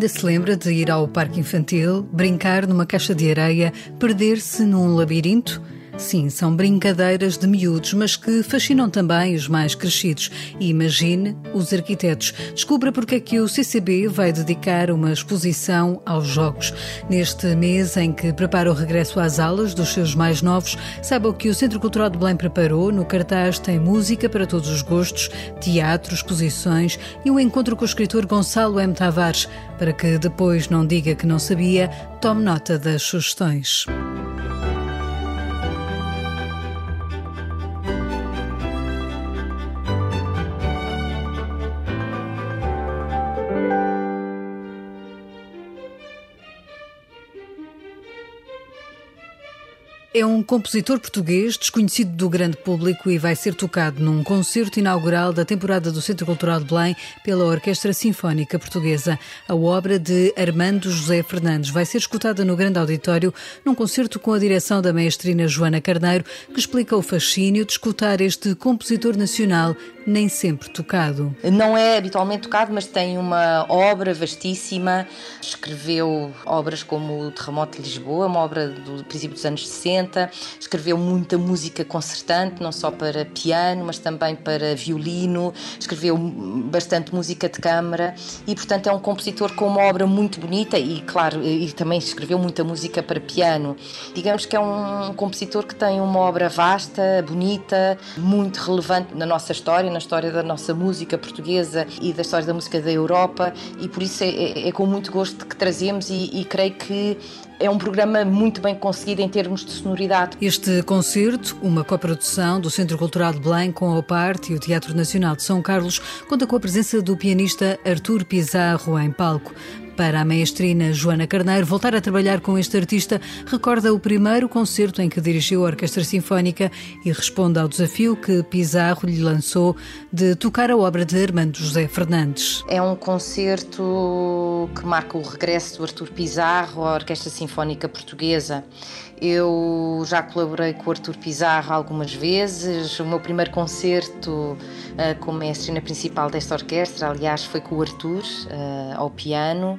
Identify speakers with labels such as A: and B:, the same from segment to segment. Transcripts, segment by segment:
A: Ainda se lembra de ir ao parque infantil, brincar numa caixa de areia, perder-se num labirinto? Sim, são brincadeiras de miúdos, mas que fascinam também os mais crescidos. E imagine os arquitetos. Descubra porque é que o CCB vai dedicar uma exposição aos jogos. Neste mês em que prepara o regresso às aulas dos seus mais novos, saiba o que o Centro Cultural de Belém preparou. No cartaz tem música para todos os gostos, teatro, exposições e um encontro com o escritor Gonçalo M. Tavares, para que depois não diga que não sabia, tome nota das sugestões. É um compositor português desconhecido do grande público e vai ser tocado num concerto inaugural da temporada do Centro Cultural de Belém pela Orquestra Sinfónica Portuguesa. A obra de Armando José Fernandes vai ser escutada no grande auditório num concerto com a direção da maestrina Joana Carneiro, que explica o fascínio de escutar este compositor nacional nem sempre tocado.
B: Não é habitualmente tocado, mas tem uma obra vastíssima. Escreveu obras como O Terremoto de Lisboa, uma obra do princípio dos anos 60. Escreveu muita música concertante, não só para piano, mas também para violino. Escreveu bastante música de câmara e, portanto, é um compositor com uma obra muito bonita e, claro, e também escreveu muita música para piano. Digamos que é um compositor que tem uma obra vasta, bonita, muito relevante na nossa história, história da nossa música portuguesa e da história da música da Europa e por isso é, é, é com muito gosto que trazemos e, e creio que é um programa muito bem conseguido em termos de sonoridade.
A: Este concerto, uma coprodução do Centro Cultural de Belém com a OPART e o Teatro Nacional de São Carlos, conta com a presença do pianista Artur Pizarro em palco. Para a maestrina Joana Carneiro, voltar a trabalhar com este artista recorda o primeiro concerto em que dirigiu a Orquestra Sinfónica e responde ao desafio que Pizarro lhe lançou de tocar a obra de Armando José Fernandes.
B: É um concerto que marca o regresso do Artur Pizarro à Orquestra Sinfónica Portuguesa. Eu já colaborei com o Artur Pizarro algumas vezes. O meu primeiro concerto uh, como maestrina principal desta orquestra, aliás, foi com o Artur uh, ao piano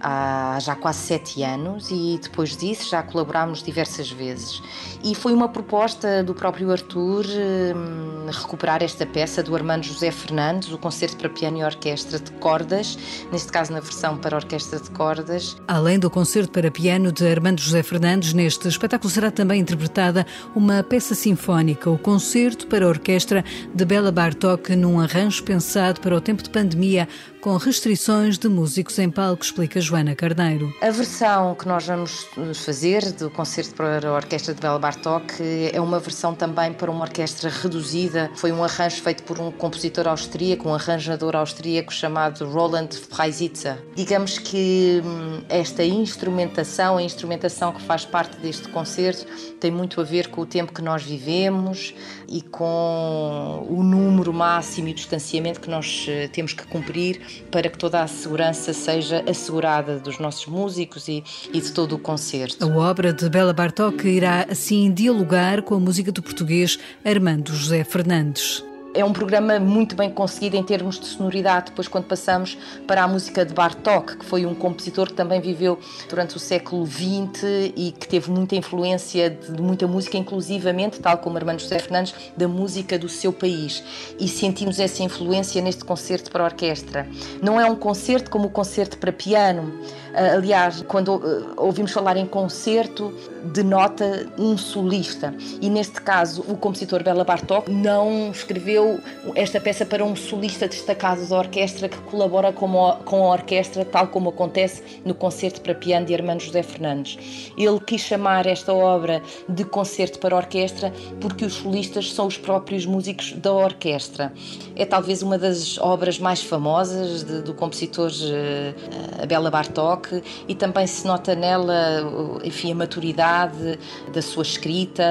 B: há já quase sete anos e depois disso já colaborámos diversas vezes. E foi uma proposta do próprio Arthur hum, recuperar esta peça do Armando José Fernandes, o concerto para piano e orquestra de cordas, neste caso na versão para orquestra de cordas.
A: Além do concerto para piano de Armando José Fernandes, neste espetáculo será também interpretada uma peça sinfónica, o concerto para orquestra de Bela Bartok, num arranjo pensado para o tempo de pandemia, com restrições de músicos em palco, explica Joana Carneiro.
B: A versão que nós vamos fazer do concerto para a Orquestra de Bela Bartok é uma versão também para uma orquestra reduzida. Foi um arranjo feito por um compositor austríaco, um arranjador austríaco chamado Roland Freisitzer. Digamos que hum, esta instrumentação, a instrumentação que faz parte deste concerto, tem muito a ver com o tempo que nós vivemos e com o número máximo e distanciamento que nós eh, temos que cumprir para que toda a segurança seja assegurada dos nossos músicos e, e de todo o concerto.
A: A obra de Bela Bartók irá assim dialogar com a música do português Armando José Fernandes.
B: É um programa muito bem conseguido em termos de sonoridade. Depois, quando passamos para a música de Bartók, que foi um compositor que também viveu durante o século XX e que teve muita influência de muita música, inclusivamente, tal como Armando José Fernandes, da música do seu país. E sentimos essa influência neste concerto para orquestra. Não é um concerto como o concerto para piano. Ah, aliás, quando ah, ouvimos falar em concerto, denota um solista. E neste caso, o compositor Bela Bartók não escreveu esta peça para um solista destacado da orquestra que colabora com a, orquestra, tal como acontece no concerto para piano de Armando José Fernandes. Ele quis chamar esta obra de concerto para orquestra porque os solistas são os próprios músicos da orquestra. É talvez uma das obras mais famosas de, do compositor uh, Bela Bartók Bartók e também se nota nela, enfim, a maturidade da sua escrita,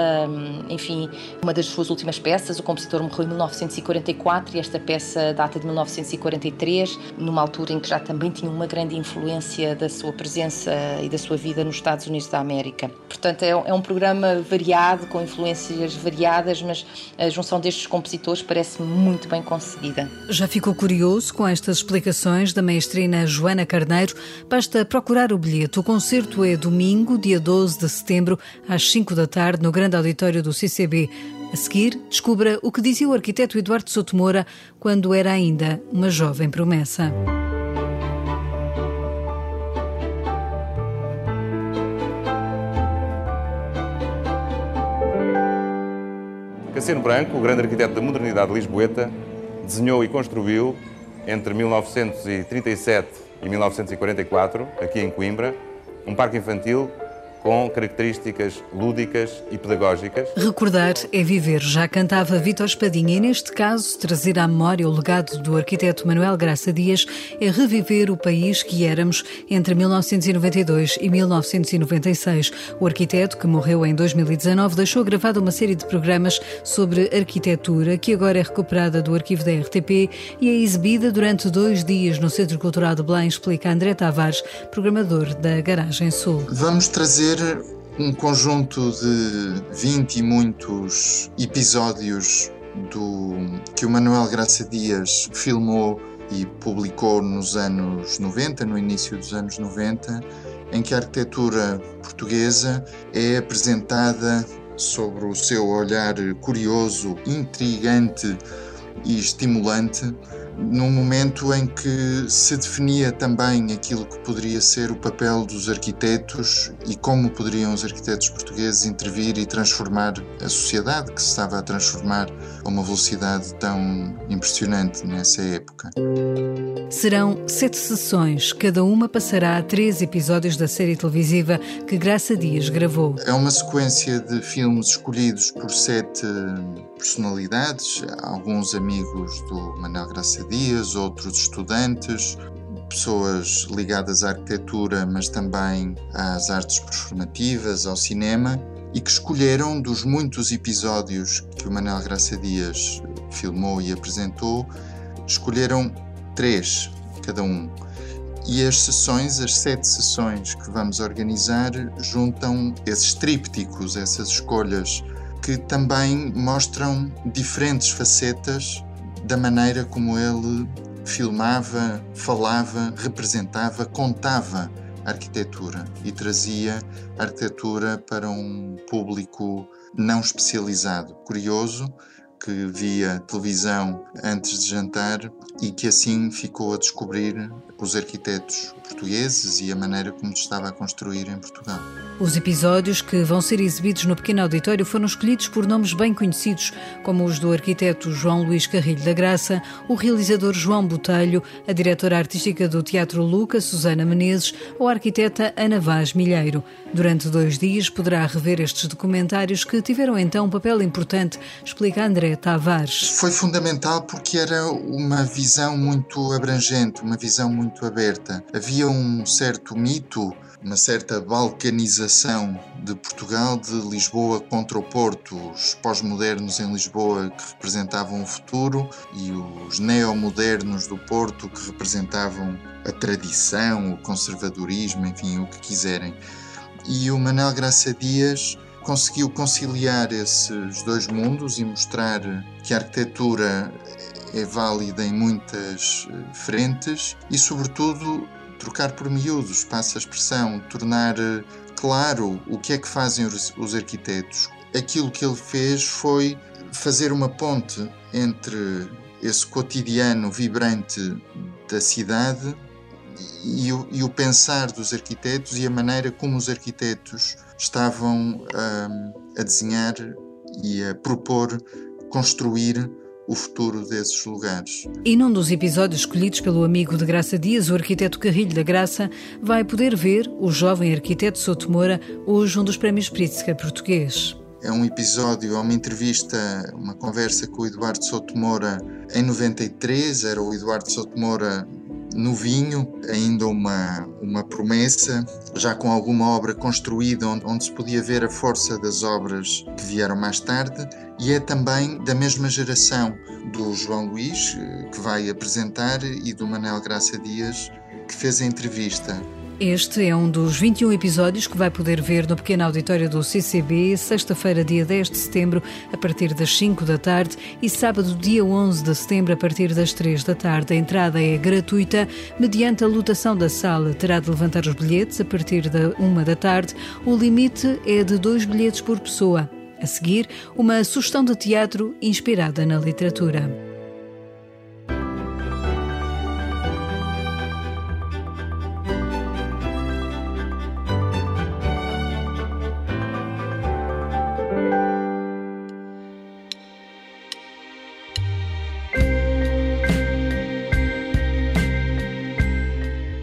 B: enfim, uma das suas últimas peças, o compositor morreu em 1944 e esta peça data de 1943, numa altura em que já também tinha uma grande influência da sua presença e da sua vida nos Estados Unidos da América. Portanto, é, é um programa variado, com influências variadas, mas a junção destes compositores parece muito bem conseguida.
A: Já ficou curioso com estas explicações da maestrina Joana Carneiro? Basta procurar o bilhete. O concerto é domingo, dia 12 de setembro, às 5 da tarde, no grande auditório do CCB. A seguir, descubra o que dizia o arquiteto Eduardo Sotomora quando era ainda uma jovem promessa.
C: Cassiano Branco, o grande arquiteto da modernidade lisboeta, desenhou e construiu, entre 1937 e 1944, aqui em Coimbra, um parque infantil com características lúdicas e pedagógicas.
A: Recordar é viver, já cantava Vítor Espadinha e neste caso trazer à memória o legado do arquiteto Manuel Graça Dias é reviver o país que éramos entre 1992 e 1996. O arquiteto, que morreu em 2019, deixou gravada uma série de programas sobre arquitetura que agora é recuperada do arquivo da RTP e é exibida durante dois dias no Centro Cultural de Belém, explica André Tavares, programador da Garagem Sul.
D: Vamos trazer ser um conjunto de 20 e muitos episódios do que o Manuel Graça Dias filmou e publicou nos anos 90, no início dos anos 90, em que a arquitetura portuguesa é apresentada sobre o seu olhar curioso, intrigante e estimulante num momento em que se definia também aquilo que poderia ser o papel dos arquitetos e como poderiam os arquitetos portugueses intervir e transformar a sociedade que se estava a transformar a uma velocidade tão impressionante nessa época.
A: Serão sete sessões, cada uma passará a três episódios da série televisiva que Graça Dias gravou.
D: É uma sequência de filmes escolhidos por sete personalidades, alguns amigos do Manuel Graça Dias, outros estudantes, pessoas ligadas à arquitetura, mas também às artes performativas, ao cinema, e que escolheram dos muitos episódios que o Manuel Graça Dias filmou e apresentou, escolheram três cada um. E as sessões, as sete sessões que vamos organizar, juntam esses trípticos, essas escolhas, que também mostram diferentes facetas da maneira como ele filmava, falava, representava, contava a arquitetura e trazia a arquitetura para um público não especializado, curioso, que via televisão antes de jantar e que assim ficou a descobrir os arquitetos portugueses e a maneira como se estava a construir em Portugal.
A: Os episódios que vão ser exibidos no pequeno auditório foram escolhidos por nomes bem conhecidos, como os do arquiteto João Luís Carrilho da Graça, o realizador João Botelho, a diretora artística do Teatro Luca, Susana Menezes, ou a arquiteta Ana Vaz Milheiro. Durante dois dias poderá rever estes documentários que tiveram então um papel importante, explica André Tavares.
D: Foi fundamental porque era uma visão muito abrangente, uma visão muito aberta. Havia um certo mito uma certa balcanização de Portugal, de Lisboa contra o Porto, os pós-modernos em Lisboa que representavam o futuro e os neomodernos do Porto que representavam a tradição, o conservadorismo, enfim, o que quiserem. E o Manel Graça Dias conseguiu conciliar esses dois mundos e mostrar que a arquitetura é válida em muitas frentes e, sobretudo, trocar por miúdos, passa a expressão, tornar eh, claro o que é que fazem os arquitetos. Aquilo que ele fez foi fazer uma ponte entre esse cotidiano vibrante da cidade e o, e o pensar dos arquitetos e a maneira como os arquitetos estavam um, a desenhar e a propor construir o futuro desses lugares.
A: E num dos episódios escolhidos pelo amigo de Graça Dias, o arquiteto Carrilho da Graça, vai poder ver o jovem arquiteto Souto Moura, hoje um dos prémios Pritzker português.
D: É um episódio, é uma entrevista, uma conversa com o Eduardo Souto Moura em 93. Era o Eduardo Souto Moura no vinho, ainda uma, uma promessa, já com alguma obra construída, onde, onde se podia ver a força das obras que vieram mais tarde, e é também da mesma geração do João Luís, eh, que vai apresentar, e do Manel Graça Dias, que fez a entrevista.
A: Este é um dos 21 episódios que vai poder ver no pequeno auditório do CCB, sexta-feira, dia 10 de setembro, a partir das 5 da tarde e sábado, dia 11 de setembro, a partir das 3 da tarde. A entrada é gratuita, mediante a lotação da sala. Terá de levantar os bilhetes a partir da 1 da tarde. O limite é de dois bilhetes por pessoa. A seguir, uma sugestão de teatro inspirada na literatura.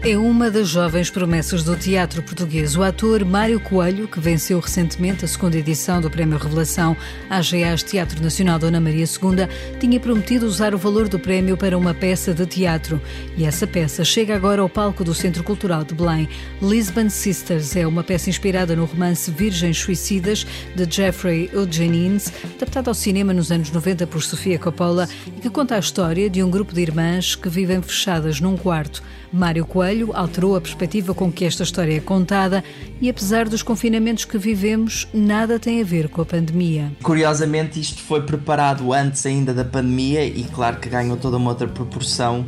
A: É uma das jovens promessas do teatro português. O ator Mário Coelho, que venceu recentemente a segunda edição do Prémio Revelação AGAs Teatro Nacional Dona Maria II, tinha prometido usar o valor do prémio para uma peça de teatro. E essa peça chega agora ao palco do Centro Cultural de Belém. Lisbon Sisters é uma peça inspirada no romance Virgens Suicidas, de Jeffrey Eugenides, adaptado ao cinema nos anos 90 por Sofia Coppola, e que conta a história de um grupo de irmãs que vivem fechadas num quarto. Mário Coelho alterou a perspectiva com que esta história é contada e, apesar dos confinamentos que vivemos, nada tem a ver com a pandemia.
E: Curiosamente, isto foi preparado antes ainda da pandemia e, claro, que ganhou toda uma outra proporção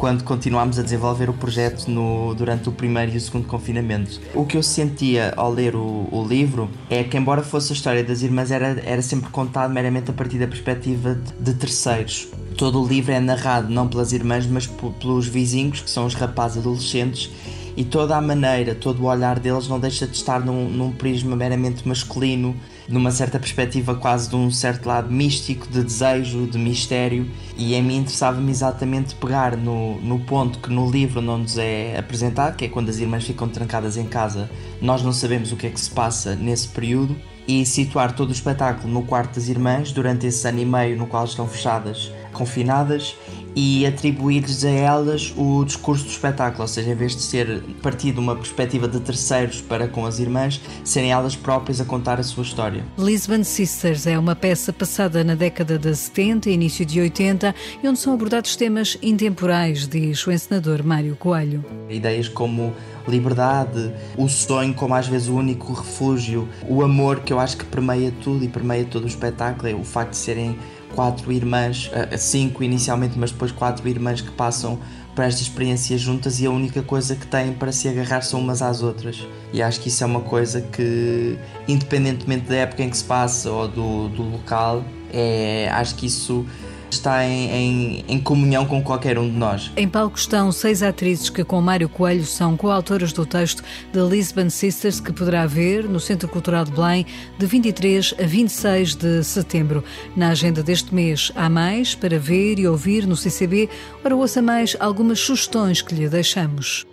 E: quando continuámos a desenvolver o projeto no, durante o primeiro e o segundo confinamento. O que eu sentia ao ler o, o, livro é que, embora fosse a história das irmãs, era, era sempre contado meramente a partir da perspectiva de, de terceiros. Todo o livro é narrado não pelas irmãs, mas pelos vizinhos, que são os rapazes adolescentes, e toda a maneira, todo o olhar deles não deixa de estar num, num prisma meramente masculino, numa certa perspectiva quase de um certo lado místico, de desejo, de mistério, e a mim interessava-me exatamente pegar no, no ponto que no livro não nos é apresentado, que é quando as irmãs ficam trancadas em casa, nós não sabemos o que é que se passa nesse período, e situar todo o espetáculo no quarto das irmãs durante esse ano e meio no qual estão fechadas confinadas e atribuir-lhes a elas o discurso do espetáculo, ou seja, em vez de ser partido uma perspectiva de terceiros para com as irmãs, serem elas próprias a contar a sua história.
A: Lisbon Sisters é uma peça passada na década de 70 e início de 80 e onde são abordados temas intemporais, diz o encenador Mário Coelho.
E: Ideias como liberdade, o sonho como às vezes o único refúgio, o amor que eu acho que permeia tudo e permeia todo o espetáculo, é o facto de serem quatro irmãs, eh, cinco inicialmente, mas depois quatro irmãs que passam por esta experiência juntas e a única coisa que têm para se agarrar são umas às outras. E acho que isso é uma coisa que, independentemente da época em que se passa ou do, do local, é, acho que isso está em, em, em, comunhão com qualquer um de nós.
A: Em palco estão seis atrizes que, com Mário Coelho, são coautoras do texto The Lisbon Sisters, que poderá ver no Centro Cultural de Belém de 23 a 26 de setembro. Na agenda deste mês há mais para ver e ouvir no CCB. Ora, ouça mais algumas sugestões que lhe deixamos.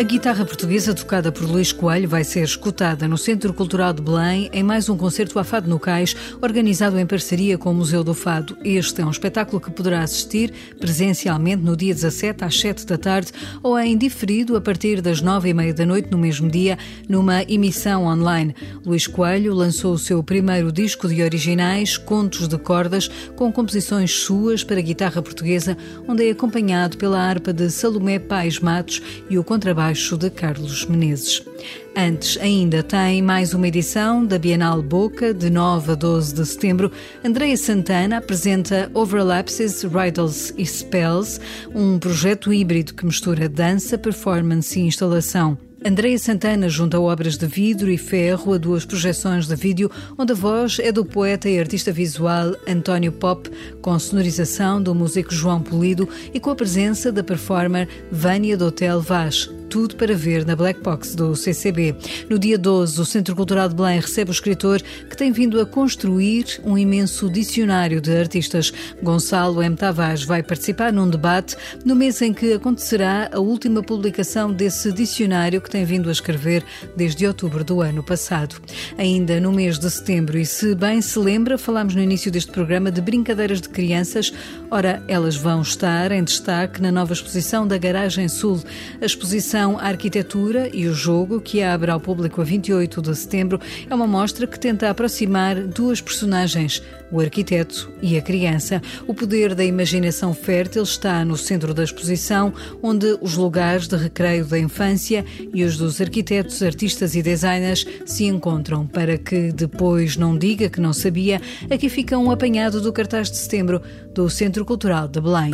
A: A guitarra portuguesa tocada por Luís Coelho vai ser escutada no Centro Cultural de Belém em mais um concerto a Fado no Cais, organizado em parceria com o Museu do Fado. Este é um espetáculo que poderá assistir presencialmente no dia 17 às 7 da tarde ou em diferido a partir das 9 e meia da noite no mesmo dia, numa emissão online. Luís Coelho lançou o seu primeiro disco de originais, Contos de Cordas, com composições suas para guitarra portuguesa, onde é acompanhado pela harpa de Salomé Pais Matos e o contrabaixo de Carlos Menezes. Antes, ainda tem mais uma edição da Bienal Boca, de 9 a 12 de setembro. Andreia Santana apresenta Overlapses, Riddles e Spells, um projeto híbrido que mistura dança, performance e instalação. Andreia Santana junta obras de vidro e ferro a duas projeções de vídeo, onde a voz é do poeta e artista visual António Pop, com sonorização do músico João Polido e com a presença da performer Vânia do Hotel Vaz. Tudo para ver na Black Box do CCB. No dia 12, o Centro Cultural de Belém recebe o escritor que tem vindo a construir um imenso dicionário de artistas. Gonçalo M. Tavares vai participar num debate no mês em que acontecerá a última publicação desse dicionário que tem vindo a escrever desde outubro do ano passado. Ainda no mês de setembro, e se bem se lembra, falámos no início deste programa de brincadeiras de crianças. Ora, elas vão estar em destaque na nova exposição da Garagem Sul. A exposição Arquitetura e o Jogo, que abre ao público a 28 de setembro, é uma mostra que tenta aproximar duas personagens, o arquiteto e a criança. O poder da imaginação fértil está no centro da exposição, onde os lugares de recreio da infância e os dos arquitetos, artistas e designers se encontram para que depois não diga que não sabia. Aqui fica um apanhado do cartaz de setembro do Centro Cultural de Belém.